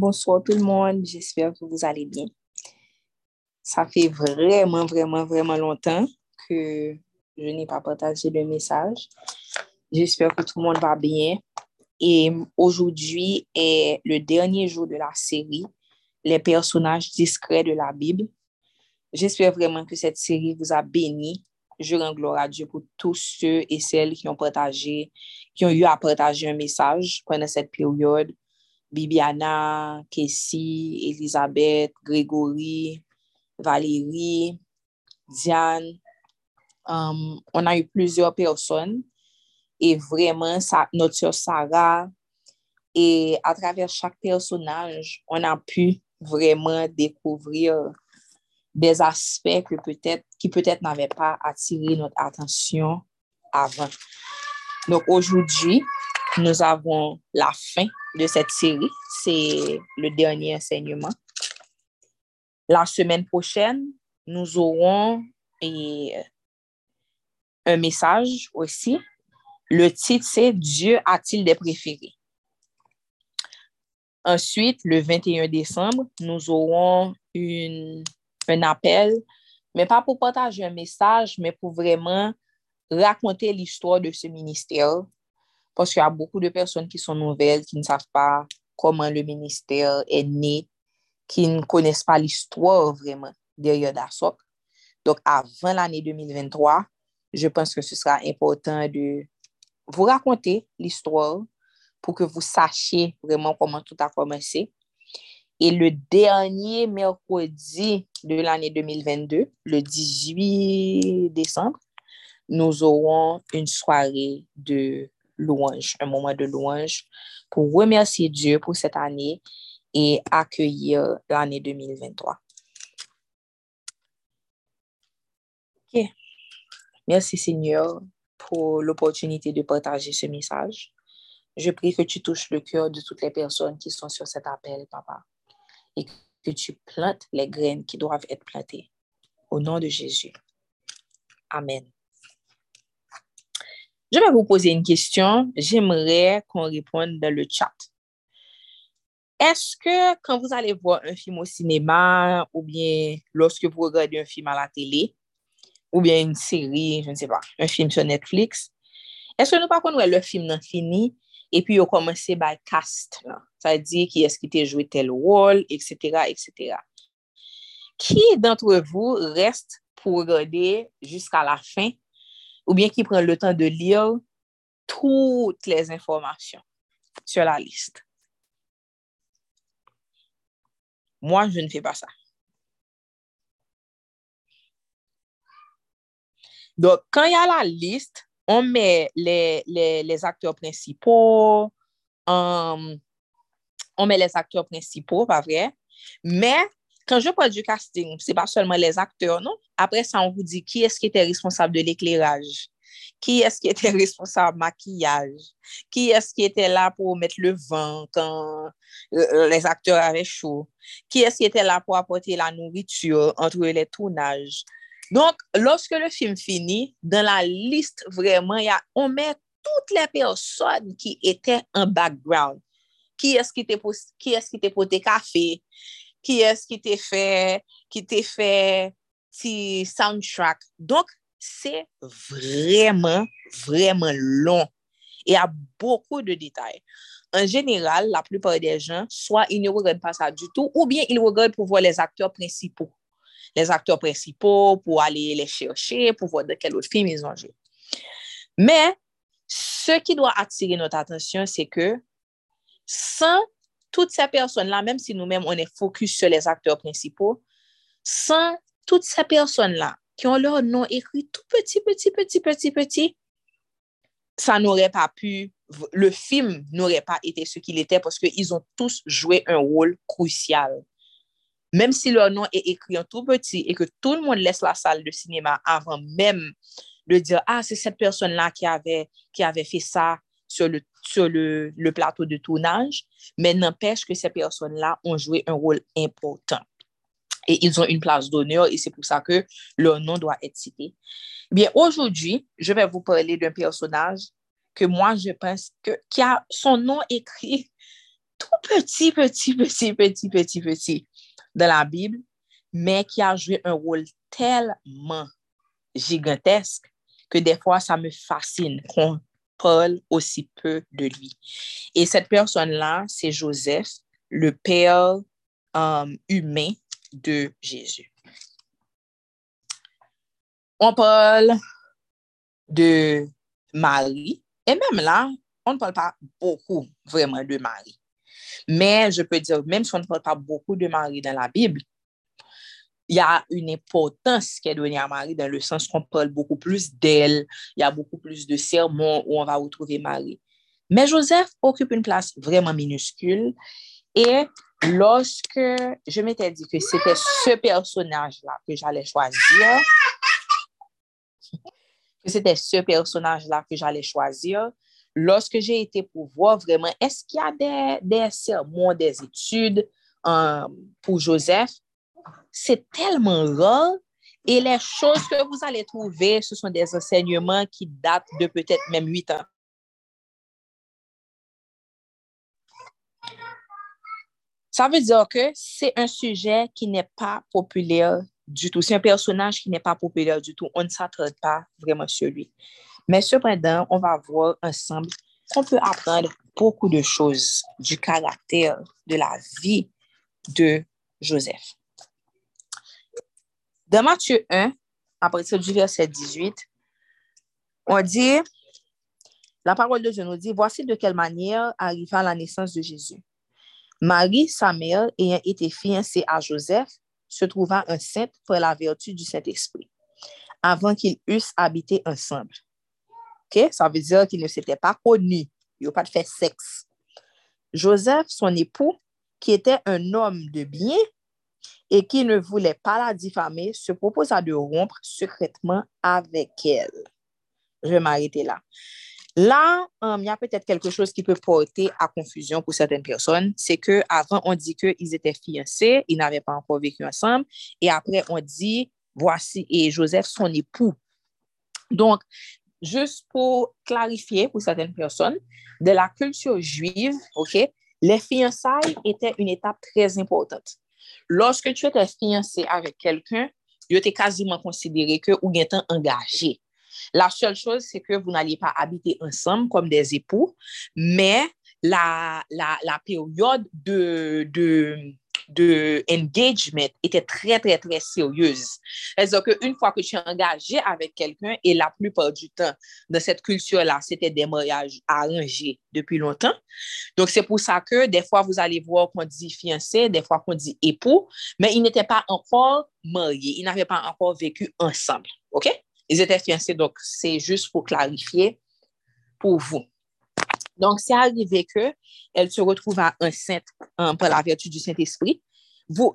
Bonsoir tout le monde, j'espère que vous allez bien. Ça fait vraiment, vraiment, vraiment longtemps que je n'ai pas partagé le message. J'espère que tout le monde va bien. Et aujourd'hui est le dernier jour de la série, Les personnages discrets de la Bible. J'espère vraiment que cette série vous a béni. Je rends gloire à Dieu pour tous ceux et celles qui ont partagé, qui ont eu à partager un message pendant cette période. Bibiana, Kessie, Elisabeth, Grégory, Valérie, Diane. Um, on a eu plusieurs personnes et vraiment notre soeur Sarah. Et à travers chaque personnage, on a pu vraiment découvrir des aspects que peut-être, qui peut-être n'avaient pas attiré notre attention avant. Donc aujourd'hui, nous avons la fin de cette série. C'est le dernier enseignement. La semaine prochaine, nous aurons un message aussi. Le titre, c'est Dieu a-t-il des préférés? Ensuite, le 21 décembre, nous aurons un appel, mais pas pour partager un message, mais pour vraiment raconter l'histoire de ce ministère. Parce qu'il y a beaucoup de personnes qui sont nouvelles, qui ne savent pas comment le ministère est né, qui ne connaissent pas l'histoire vraiment derrière DASOC. Donc, avant l'année 2023, je pense que ce sera important de vous raconter l'histoire pour que vous sachiez vraiment comment tout a commencé. Et le dernier mercredi de l'année 2022, le 18 décembre, nous aurons une soirée de louange, un moment de louange pour remercier Dieu pour cette année et accueillir l'année 2023. OK. Merci Seigneur pour l'opportunité de partager ce message. Je prie que tu touches le cœur de toutes les personnes qui sont sur cet appel, Papa, et que tu plantes les graines qui doivent être plantées. Au nom de Jésus. Amen. Je vais vous poser une question. J'aimerais qu'on réponde dans le chat. Est-ce que quand vous allez voir un film au cinéma ou bien lorsque vous regardez un film à la télé ou bien une série, je ne sais pas, un film sur Netflix, est-ce que nous pas qu'on le film n'a fini et puis, on commence by cast. Ça veut dire qui est-ce qui t'a joué tel rôle, etc., etc. Qui d'entre vous reste pour regarder jusqu'à la fin ou bien qui prend le temps de lire toutes les informations sur la liste? Moi, je ne fais pas ça. Donc, quand il y a la liste, on met les, acteurs principaux, um, on met les acteurs principaux, pas vrai? Mais Kan je pa du casting, se pa solman les akteur, non? Apre sa, an vou di ki eske te responsable de l'ekleraj? Ki eske te responsable makiyaj? Ki eske te la pou met le van kan les akteur ave chou? Ki eske te la pou apote la nouritur entre le tournaj? Donk, loske le film fini, dan la list vreman, ya on met tout le person ki ete an background. Ki eske te pote kafe? Qui est-ce qui t'a fait, qui t'a fait petit soundtrack? Donc, c'est vraiment, vraiment long. Il y a beaucoup de détails. En général, la plupart des gens, soit ils ne regardent pas ça du tout, ou bien ils regardent pour voir les acteurs principaux les acteurs principaux pour aller les chercher, pour voir de quel autre film ils ont joué. Mais ce qui doit attirer notre attention, c'est que sans toutes ces personnes-là, même si nous-mêmes, on est focus sur les acteurs principaux, sans toutes ces personnes-là qui ont leur nom écrit tout petit, petit, petit, petit, petit, ça n'aurait pas pu, le film n'aurait pas été ce qu'il était parce qu'ils ont tous joué un rôle crucial. Même si leur nom est écrit en tout petit et que tout le monde laisse la salle de cinéma avant même de dire, ah, c'est cette personne-là qui avait, qui avait fait ça sur le, sur le, plateau de tournage, mais n'empêche que ces personnes-là ont joué un rôle important. Et ils ont une place d'honneur et c'est pour ça que leur nom doit être cité. Bien, aujourd'hui, je vais vous parler d'un personnage que moi, je pense que, qui a son nom écrit tout petit, petit, petit, petit, petit, petit de la Bible, mais qui a joué un rôle tellement gigantesque que des fois, ça me fascine parle aussi peu de lui. Et cette personne-là, c'est Joseph, le père euh, humain de Jésus. On parle de Marie, et même là, on ne parle pas beaucoup vraiment de Marie. Mais je peux dire, même si on ne parle pas beaucoup de Marie dans la Bible, il y a une importance qui est donnée à Marie dans le sens qu'on parle beaucoup plus d'elle, il y a beaucoup plus de sermons où on va retrouver Marie. Mais Joseph occupe une place vraiment minuscule et lorsque je m'étais dit que c'était ce personnage-là que j'allais choisir, que c'était ce personnage-là que j'allais choisir, lorsque j'ai été pour voir vraiment, est-ce qu'il y a des, des sermons, des études euh, pour Joseph, c'est tellement rare et les choses que vous allez trouver, ce sont des enseignements qui datent de peut-être même huit ans. Ça veut dire que c'est un sujet qui n'est pas populaire du tout. C'est un personnage qui n'est pas populaire du tout. On ne s'attarde pas vraiment sur lui. Mais cependant, on va voir ensemble qu'on peut apprendre beaucoup de choses du caractère, de la vie de Joseph. Dans Matthieu 1, à partir du verset 18, on dit, la parole de Dieu nous dit, voici de quelle manière arriva la naissance de Jésus. Marie, sa mère, ayant été fiancée à Joseph, se trouva enceinte pour la vertu du Saint-Esprit, avant qu'ils eussent habité ensemble. OK? Ça veut dire qu'ils ne s'étaient pas connus. Ils n'ont pas fait sexe. Joseph, son époux, qui était un homme de bien, et qui ne voulait pas la diffamer, se proposa de rompre secrètement avec elle. Je vais m'arrêter là. Là, um, il y a peut-être quelque chose qui peut porter à confusion pour certaines personnes. C'est qu'avant, on dit qu'ils étaient fiancés, ils n'avaient pas encore vécu ensemble. Et après, on dit, voici, et Joseph, son époux. Donc, juste pour clarifier pour certaines personnes, de la culture juive, OK, les fiançailles étaient une étape très importante. Lorske tu ete fiyanse avek kelken, yo te kaziman konsidere ke ou gen tan engaje. La sol chose se ke vous n'alliez pas habiter ensemble comme des époux, mais la, la, la période de, de, de engagement était très, très, très sérieuse. C'est-à-dire qu'une fois que tu es engagé avec quelqu'un, et la plupart du temps, dans cette culture-là, c'était des mariages arrangés depuis longtemps. Donc, c'est pour ça que des fois, vous allez voir qu'on dit fiancé, des fois qu'on dit époux, mais ils n'étaient pas encore mariés, ils n'avaient pas encore vécu ensemble. OK? Ils étaient fiancés, donc c'est juste pour clarifier pour vous. Donc, c'est arrivé qu'elle se retrouva enceinte hein, par la vertu du Saint-Esprit.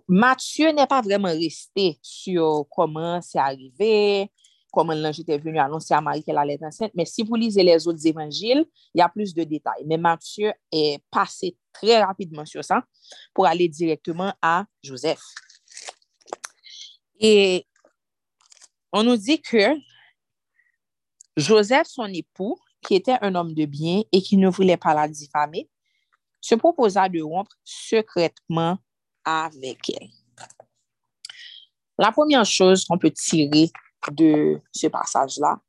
Matthieu n'est pas vraiment resté sur comment c'est arrivé, comment l'ange était venu annoncer à Marie qu'elle allait être enceinte, mais si vous lisez les autres évangiles, il y a plus de détails. Mais Matthieu est passé très rapidement sur ça pour aller directement à Joseph. Et on nous dit que Joseph, son époux, qui était un homme de bien et qui ne voulait pas la diffamer, se proposa de rompre secrètement avec elle. La première chose qu'on peut tirer de ce passage-là,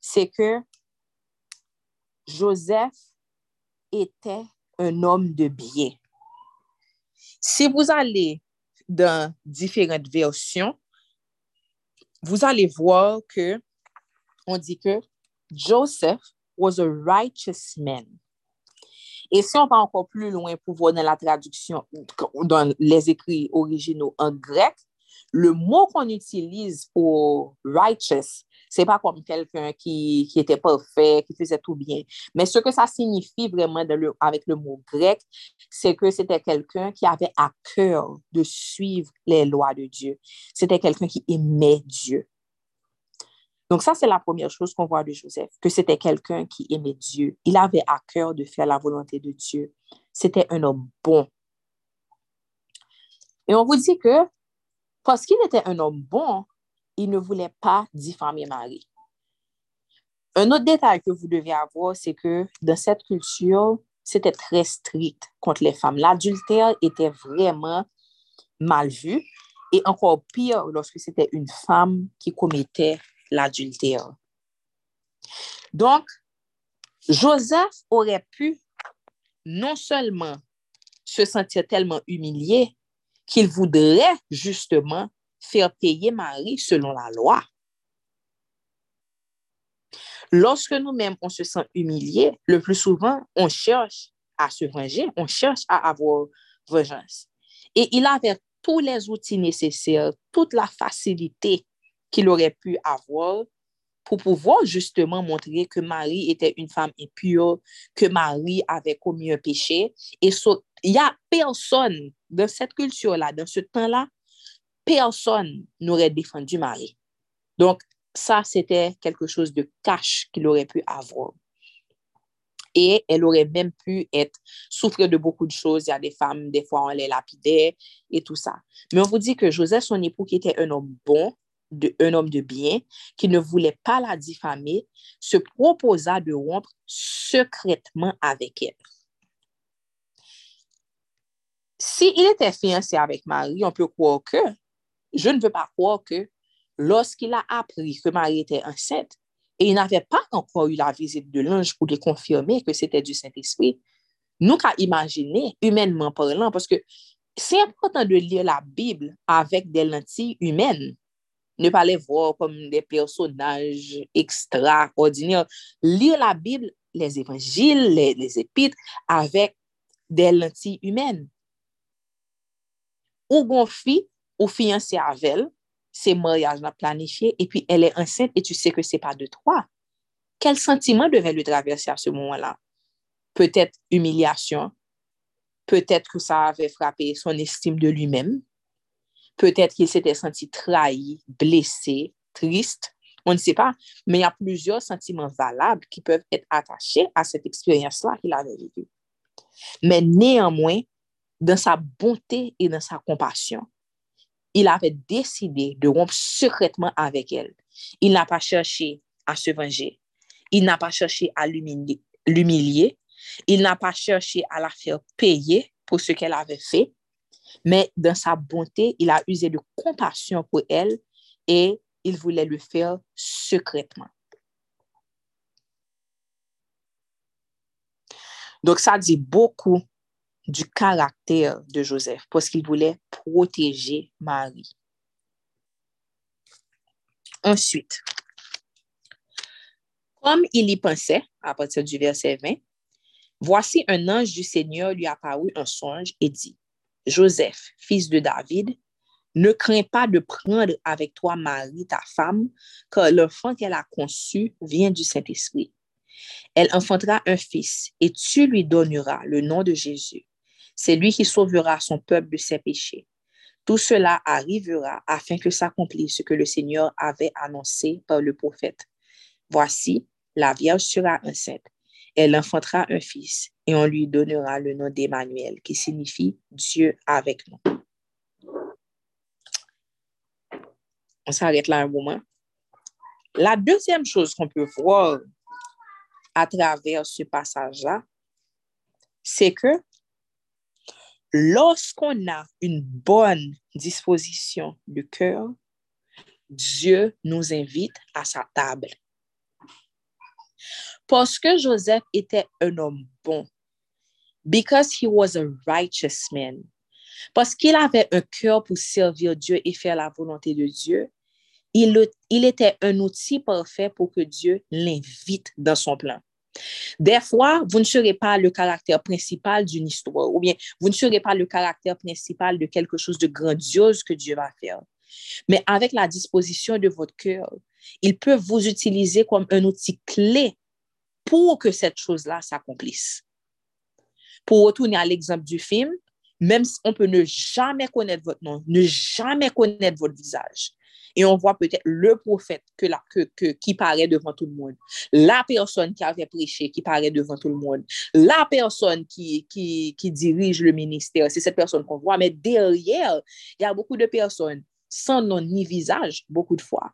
c'est que Joseph était un homme de bien. Si vous allez dans différentes versions, vous allez voir que on dit que Joseph was a righteous man. Et si on va encore plus loin pour voir dans la traduction, dans les écrits originaux en grec, le mot qu'on utilise pour righteous, c'est pas comme quelqu'un qui, qui était parfait, qui faisait tout bien. Mais ce que ça signifie vraiment le, avec le mot grec, c'est que c'était quelqu'un qui avait à cœur de suivre les lois de Dieu. C'était quelqu'un qui aimait Dieu. Donc ça, c'est la première chose qu'on voit de Joseph, que c'était quelqu'un qui aimait Dieu. Il avait à cœur de faire la volonté de Dieu. C'était un homme bon. Et on vous dit que parce qu'il était un homme bon, il ne voulait pas diffamer Marie. Un autre détail que vous devez avoir, c'est que dans cette culture, c'était très strict contre les femmes. L'adultère était vraiment mal vu et encore pire lorsque c'était une femme qui commettait l'adultère. Donc, Joseph aurait pu non seulement se sentir tellement humilié qu'il voudrait justement faire payer Marie selon la loi. Lorsque nous-mêmes, on se sent humilié, le plus souvent, on cherche à se venger, on cherche à avoir vengeance. Et il avait tous les outils nécessaires, toute la facilité qu'il aurait pu avoir pour pouvoir justement montrer que Marie était une femme impure, que Marie avait commis un péché. Et il n'y a personne dans cette culture-là, dans ce temps-là, personne n'aurait défendu Marie. Donc, ça, c'était quelque chose de cash qu'il aurait pu avoir. Et elle aurait même pu être, souffrir de beaucoup de choses. Il y a des femmes, des fois, on les lapidait et tout ça. Mais on vous dit que Joseph, son époux, qui était un homme bon, de, homme de bien qui ne voulait pas la diffamer, se proposa de rompre secrètement avec elle. S'il était fiancé avec Marie, on peut croire que, je ne veux pas croire que, lorsqu'il a appris que Marie était enceinte, et il n'avait pas encore eu la visite de l'ange pour lui confirmer que c'était du Saint-Esprit, nous qu'à imaginer, humainement parlant, parce que c'est important de lire la Bible avec des lentilles humaines ne pas les voir comme des personnages extraordinaires. Lire la Bible, les évangiles, les, épîtres, avec des lentilles humaines. Ou gon fi, ou fiancé avec elle, c'est mariage planifié, et puis elle est enceinte et tu sais que c'est pas de toi. Quel sentiment devait lui traverser à ce moment-là? Peut-être humiliation, peut-être que ça avait frappé son estime de lui-même, Peut-être qu'il s'était senti trahi, blessé, triste. On ne sait pas, mais il y a plusieurs sentiments valables qui peuvent être attachés à cette expérience-là qu'il avait vécue. Mais néanmoins, dans sa bonté et dans sa compassion, il avait décidé de rompre secrètement avec elle. Il n'a pas cherché à se venger. Il n'a pas cherché à l'humilier. Il n'a pas cherché à la faire payer pour ce qu'elle avait fait mais dans sa bonté, il a usé de compassion pour elle et il voulait le faire secrètement. Donc, ça dit beaucoup du caractère de Joseph parce qu'il voulait protéger Marie. Ensuite, comme il y pensait, à partir du verset 20, voici un ange du Seigneur lui apparut un songe et dit, Joseph, fils de David, ne crains pas de prendre avec toi Marie, ta femme, car l'enfant qu'elle a conçu vient du Saint-Esprit. Elle enfantera un fils et tu lui donneras le nom de Jésus. C'est lui qui sauvera son peuple de ses péchés. Tout cela arrivera afin que s'accomplisse ce que le Seigneur avait annoncé par le prophète. Voici, la Vierge sera enceinte elle enfantera un fils et on lui donnera le nom d'Emmanuel, qui signifie Dieu avec nous. On s'arrête là un moment. La deuxième chose qu'on peut voir à travers ce passage-là, c'est que lorsqu'on a une bonne disposition de cœur, Dieu nous invite à sa table. Parce que Joseph était un homme bon. Because he was a righteous man. Parce qu'il avait un cœur pour servir Dieu et faire la volonté de Dieu, il, il était un outil parfait pour que Dieu l'invite dans son plan. Des fois, vous ne serez pas le caractère principal d'une histoire, ou bien vous ne serez pas le caractère principal de quelque chose de grandiose que Dieu va faire. Mais avec la disposition de votre cœur, il peut vous utiliser comme un outil clé pour que cette chose-là s'accomplisse. Pour retourner à l'exemple du film, même si on peut ne jamais connaître votre nom, ne jamais connaître votre visage, et on voit peut-être le prophète qui paraît devant tout le monde, la personne qui avait prêché qui paraît devant tout le monde, la personne qui, qui, qui dirige le ministère, c'est cette personne qu'on voit, mais derrière, il y a beaucoup de personnes sans nom ni visage, beaucoup de fois,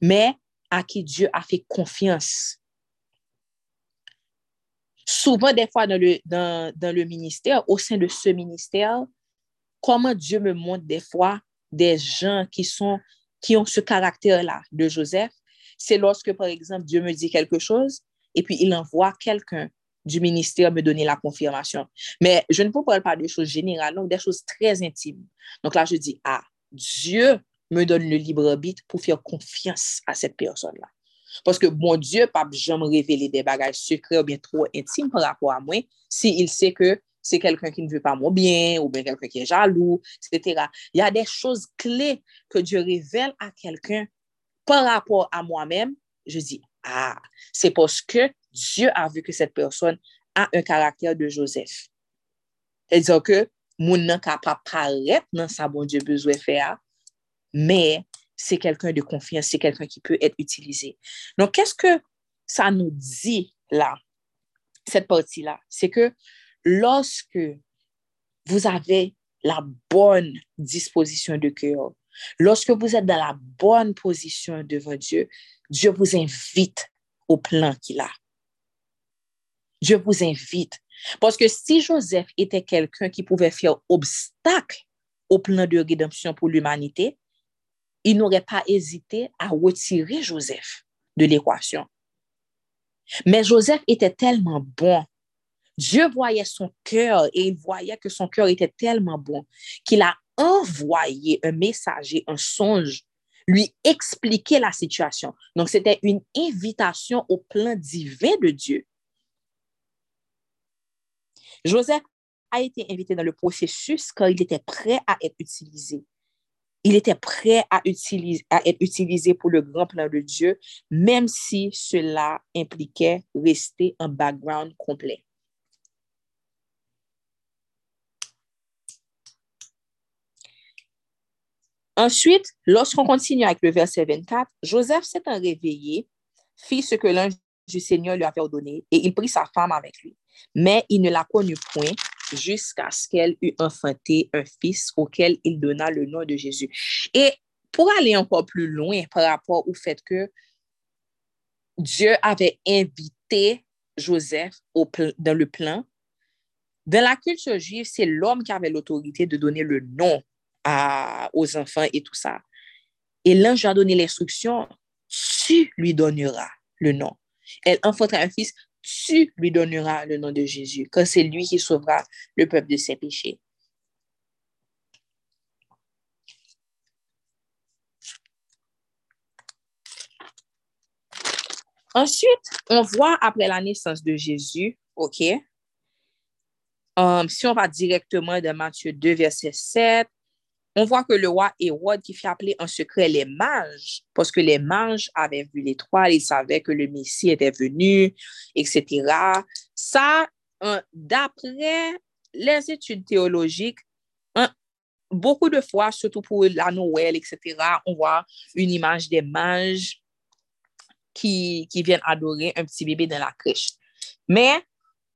mais à qui Dieu a fait confiance souvent, des fois, dans le, ministère, au sein de ce ministère, comment Dieu me montre des fois des gens qui sont, qui ont ce caractère-là de Joseph, c'est lorsque, par exemple, Dieu me dit quelque chose et puis il envoie quelqu'un du ministère me donner la confirmation. Mais je ne vous parle pas de choses générales, donc des choses très intimes. Donc là, je dis, ah, Dieu me donne le libre arbitre pour faire confiance à cette personne-là. Paske bon Diyo pap jom revele de bagaj sekre ou bien tro intime par rapport a mwen, si il se ke se kelken ki ne ve pa mwen bien, ou bien kelken ki jalou, etc. Ya de chouz kle ke Diyo revele a kelken par rapport a mwen men, je di, ah, se poske Diyo a vu ke set person a un karakter de Joseph. E diyo ke, moun nan ka pa paret nan sa bon Diyo bezwe fe a, me c'est quelqu'un de confiance, c'est quelqu'un qui peut être utilisé. Donc, qu'est-ce que ça nous dit là, cette partie-là? C'est que lorsque vous avez la bonne disposition de cœur, lorsque vous êtes dans la bonne position devant Dieu, Dieu vous invite au plan qu'il a. Dieu vous invite. Parce que si Joseph était quelqu'un qui pouvait faire obstacle au plan de rédemption pour l'humanité, il n'aurait pas hésité à retirer Joseph de l'équation. Mais Joseph était tellement bon. Dieu voyait son cœur et il voyait que son cœur était tellement bon qu'il a envoyé un messager, un songe, lui expliquer la situation. Donc, c'était une invitation au plan divin de Dieu. Joseph a été invité dans le processus quand il était prêt à être utilisé il était prêt à, être utilisé pour le grand plan de Dieu, même si cela impliquait rester en background complet. Ensuite, lorsqu'on continue avec le verset 24, Joseph s'est réveillé, fit ce que l'ange du Seigneur lui avait ordonné, et il prit sa femme avec lui. Mais il ne la connut point jusqu'à ce qu'elle eût enfanté un fils auquel il donna le nom de Jésus. Et pour aller encore plus loin par rapport au fait que Dieu avait invité Joseph dans le plan, dans la culture juive, c'est l'homme qui avait l'autorité de donner le nom aux enfants et tout ça. Et l'ange a donné l'instruction, tu lui donneras le nom. Elle enfantera un fils, tu lui donneras le nom de Jésus, car c'est lui qui sauvera le peuple de ses péchés. Ensuite, on voit après la naissance de Jésus, OK, um, si on va directement de Matthieu 2, verset 7, on voit que le roi Hérode qui fait appeler en secret les mages, parce que les mages avaient vu l'étoile, ils savaient que le Messie était venu, etc. Ça, d'après les études théologiques, beaucoup de fois, surtout pour la Noël, etc., on voit une image des mages qui, qui viennent adorer un petit bébé dans la crèche. Mais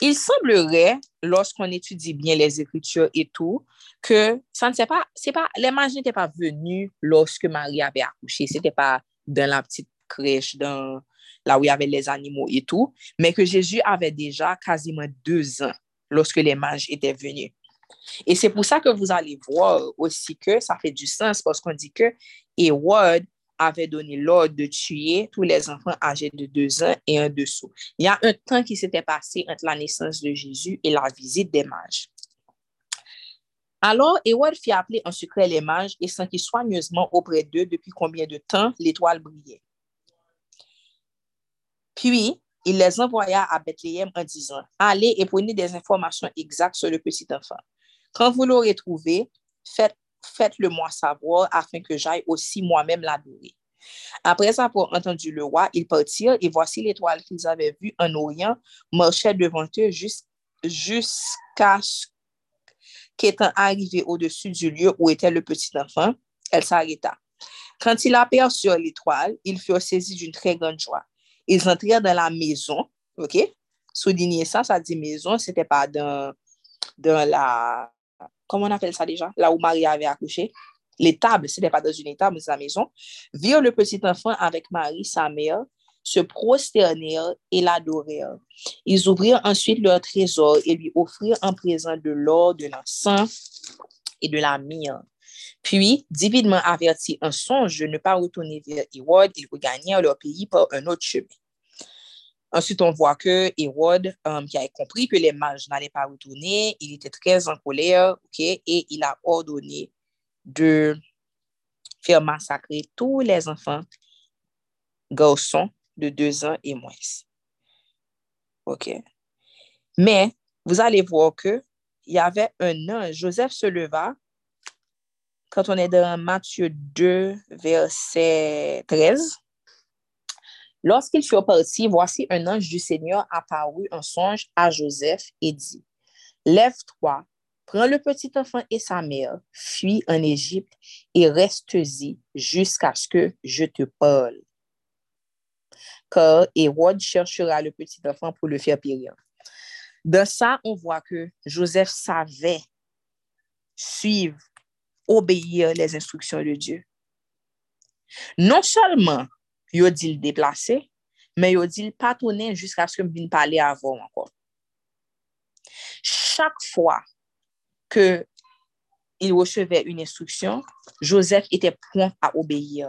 il semblerait, lorsqu'on étudie bien les écritures et tout, que ça ne sait pas, c'est pas, les mages n'étaient pas venus lorsque Marie avait accouché. C'était pas dans la petite crèche, dans là où il y avait les animaux et tout, mais que Jésus avait déjà quasiment deux ans lorsque les mages étaient venus. Et c'est pour ça que vous allez voir aussi que ça fait du sens parce qu'on dit que Hérode avait donné l'ordre de tuer tous les enfants âgés de deux ans et en dessous. Il y a un temps qui s'était passé entre la naissance de Jésus et la visite des mages. Alors, Hérode fit appeler en secret les mages et sentit soigneusement auprès d'eux depuis combien de temps l'étoile brillait. Puis, il les envoya à Bethléem en disant, Allez et prenez des informations exactes sur le petit enfant. Quand vous l'aurez trouvé, faites faites-le moi savoir afin que j'aille aussi moi-même l'adorer. Après avoir entendu le roi, ils partirent et voici l'étoile qu'ils avaient vue en Orient marchait devant eux jusqu'à ce qu'étant arrivé au-dessus du lieu où était le petit enfant, elle s'arrêta. Quand il aperçut l'étoile, ils furent saisis d'une très grande joie. Ils entrèrent dans la maison, OK? Souligner ça, ça dit maison, c'était pas dans, dans la, comment on appelle ça déjà, là où Marie avait accouché, l'étable, ce n'était pas dans une étable, dans la maison, virent le petit enfant avec Marie, sa mère, se prosternèrent et l'adorèrent. Ils ouvrirent ensuite leur trésor et lui offrirent en présent de l'or, de l'encens et de la myrrhe. Puis, divinement averti un songe de ne pas retourner vers Hérode, ils regagnèrent leur pays par un autre chemin. Ensuite, on voit que Hérode, euh, qui avait compris que les mages n'allaient pas retourner, il était très en colère, ok, et il a ordonné de faire massacrer tous les enfants garçons de deux ans et moins. OK. Mais vous allez voir que il y avait un ange. Joseph se leva. Quand on est dans Matthieu 2, verset 13, lorsqu'il fut parti, voici un ange du Seigneur apparut en songe à Joseph et dit, Lève-toi, prends le petit enfant et sa mère, fuis en Égypte et reste-y jusqu'à ce que je te parle car Hérode cherchera le petit enfant pour le faire périr. Dans ça, on voit que Joseph savait suivre, obéir les instructions de Dieu. Non seulement yo di l deplase, men yo di l patounen jiska skem bin pale avon ankon. Chak fwa ke il recheve un instruksyon, Joseph ete pon a obeye.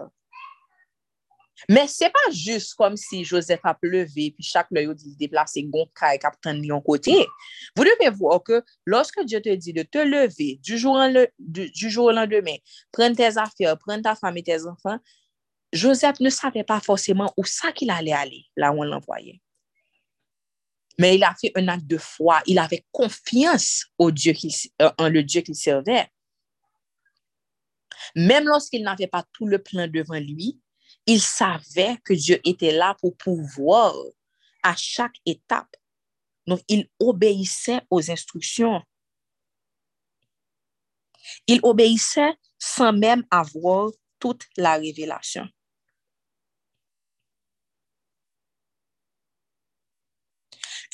Men se pa jist kom si Joseph ap leve, pi chak le yo di deplase gon ka e kapten li yon kote. Vou devez vou ke, loske Diyo te di de te leve, du jour an le, du, du jour an demen, pren tes afer, pren ta fami, tes anfan, Joseph ne savait pas forcément où ça qu'il allait aller, là où on l'envoyait. Mais il a fait un acte de foi. Il avait confiance au Dieu euh, en le Dieu qu'il servait. Même lorsqu'il n'avait pas tout le plan devant lui, il savait que Dieu était là pour pouvoir à chaque étape. Donc, il obéissait aux instructions. Il obéissait sans même avoir toute la révélation.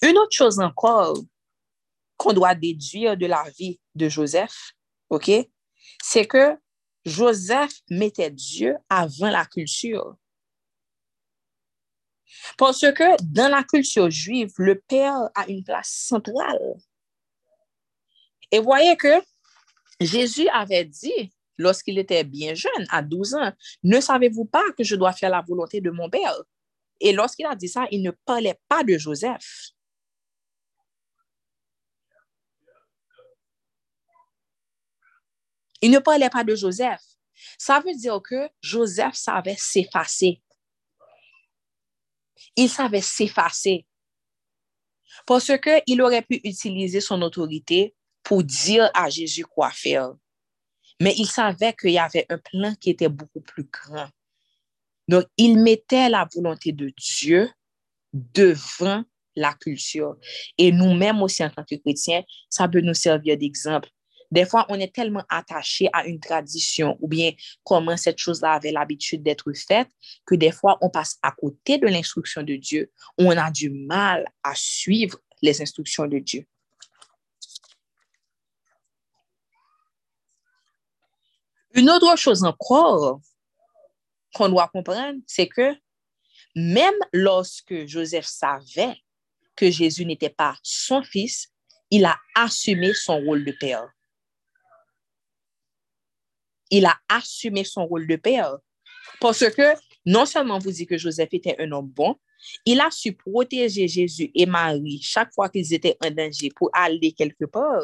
Une autre chose encore qu'on doit déduire de la vie de Joseph, c'est que Joseph mettait Dieu avant la culture. Parce que dans la culture juive, le père a une place centrale. Et voyez que Jésus avait dit, lorsqu'il était bien jeune, à 12 ans, ne savez-vous pas que je dois faire la volonté de mon père? Et lorsqu'il a dit ça, il ne parlait pas de Joseph. Il ne parlait pas de Joseph. Ça veut dire que Joseph savait s'effacer. Il savait s'effacer. Parce qu'il aurait pu utiliser son autorité pour dire à Jésus quoi faire. Mais il savait qu'il y avait un plan qui était beaucoup plus grand. Donc, il mettait la volonté de Dieu devant la culture. Et nous-mêmes aussi, en tant que chrétiens, ça peut nous servir d'exemple. Des fois, on est tellement attaché à une tradition ou bien comment cette chose-là avait l'habitude d'être faite que des fois, on passe à côté de l'instruction de Dieu. On a du mal à suivre les instructions de Dieu. Une autre chose encore qu'on doit comprendre, c'est que même lorsque Joseph savait que Jésus n'était pas son fils, il a assumé son rôle de père il a assumé son rôle de père. Parce que non seulement vous dites que Joseph était un homme bon, il a su protéger Jésus et Marie chaque fois qu'ils étaient en danger pour aller quelque part.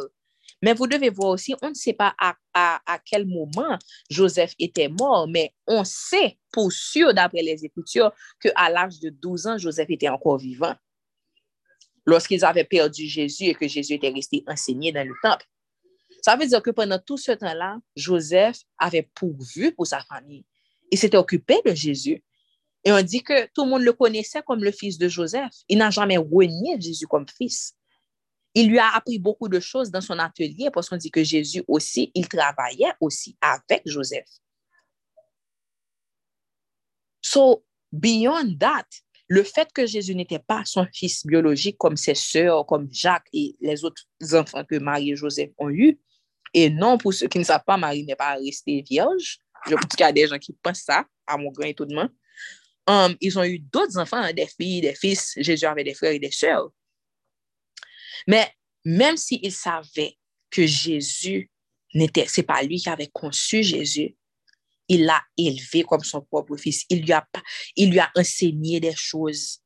Mais vous devez voir aussi, on ne sait pas à, à, quel moment Joseph était mort, mais on sait pour sûr, d'après les Écritures, qu'à l'âge de 12 ans, Joseph était encore vivant. Lorsqu'ils avaient perdu Jésus et que Jésus était resté enseigné dans le temple. Ça veut dire que pendant tout ce temps-là, Joseph avait pourvu pour sa famille. Il s'était occupé de Jésus. Et on dit que tout le monde le connaissait comme le fils de Joseph. Il n'a jamais renié Jésus comme fils. Il lui a appris beaucoup de choses dans son atelier parce qu'on dit que Jésus aussi, il travaillait aussi avec Joseph. So, beyond that, le fait que Jésus n'était pas son fils biologique comme ses sœurs, comme Jacques et les autres enfants que Marie et Joseph ont eus, et non, pour ceux qui ne savent pas, Marie n'est pas restée vierge. Je pense qu'il y a des gens qui pensent ça, à mon grand étonnement. Um, ils ont eu d'autres enfants, des filles, des fils. Jésus avait des frères et des sœurs. Mais même s'il savait que Jésus n'était, c'est pas lui qui avait conçu Jésus, il l'a élevé comme son propre fils. Il lui a, il lui a enseigné des choses.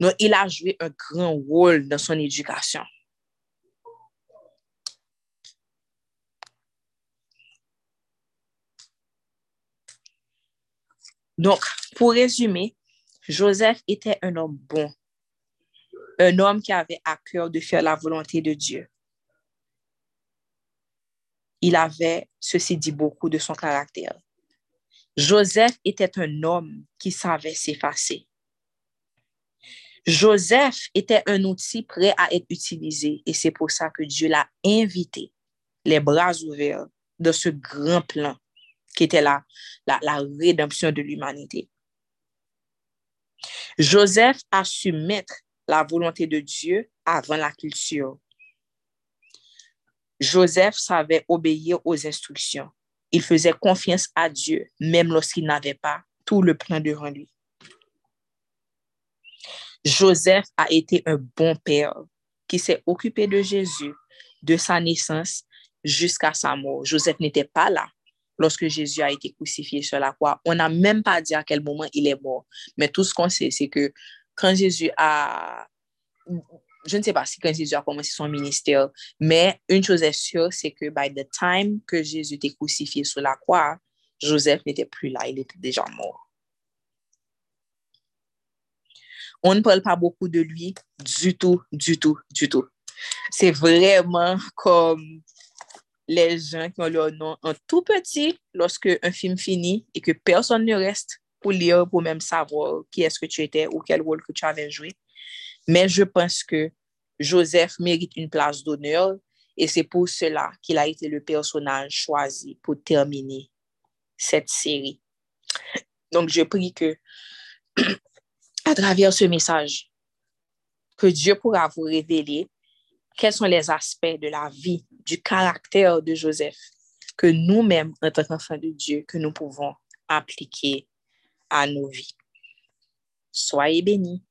Donc, il a joué un grand rôle dans son éducation. Donc, pour résumer, Joseph était un homme bon, un homme qui avait à cœur de faire la volonté de Dieu. Il avait, ceci dit beaucoup de son caractère. Joseph était un homme qui savait s'effacer. Joseph était un outil prêt à être utilisé et c'est pour ça que Dieu l'a invité, les bras ouverts, dans ce grand plan qui était la, rédemption de l'humanité. Joseph a su mettre la volonté de Dieu avant la culture. Joseph savait obéir aux instructions. Il faisait confiance à Dieu, même lorsqu'il n'avait pas tout le plan devant lui. Joseph a été un bon père qui s'est occupé de Jésus de sa naissance jusqu'à sa mort. Joseph n'était pas là lorsque Jésus a été crucifié sur la croix. On n'a même pas dit à quel moment il est mort. Mais tout ce qu'on sait, c'est que quand Jésus a... Je ne sais pas si quand Jésus a commencé son ministère, mais une chose est sûre, c'est que by the time que Jésus était crucifié sur la croix, Joseph n'était plus là, il était déjà mort. On ne parle pas beaucoup de lui du tout, du tout, du tout. C'est vraiment comme les gens qui ont leur nom en tout petit lorsque un film finit et que personne ne reste pour lire, pour même savoir qui est-ce que tu étais ou quel rôle que tu avais joué. Mais je pense que Joseph mérite une place d'honneur et c'est pour cela qu'il a été le personnage choisi pour terminer cette série. Donc, je prie que à travers ce message, que Dieu pourra vous révéler quels sont les aspects de la vie, du caractère de Joseph que nous-mêmes, en tant qu'enfants de Dieu, que nous pouvons appliquer à nos vies. Soyez bénis.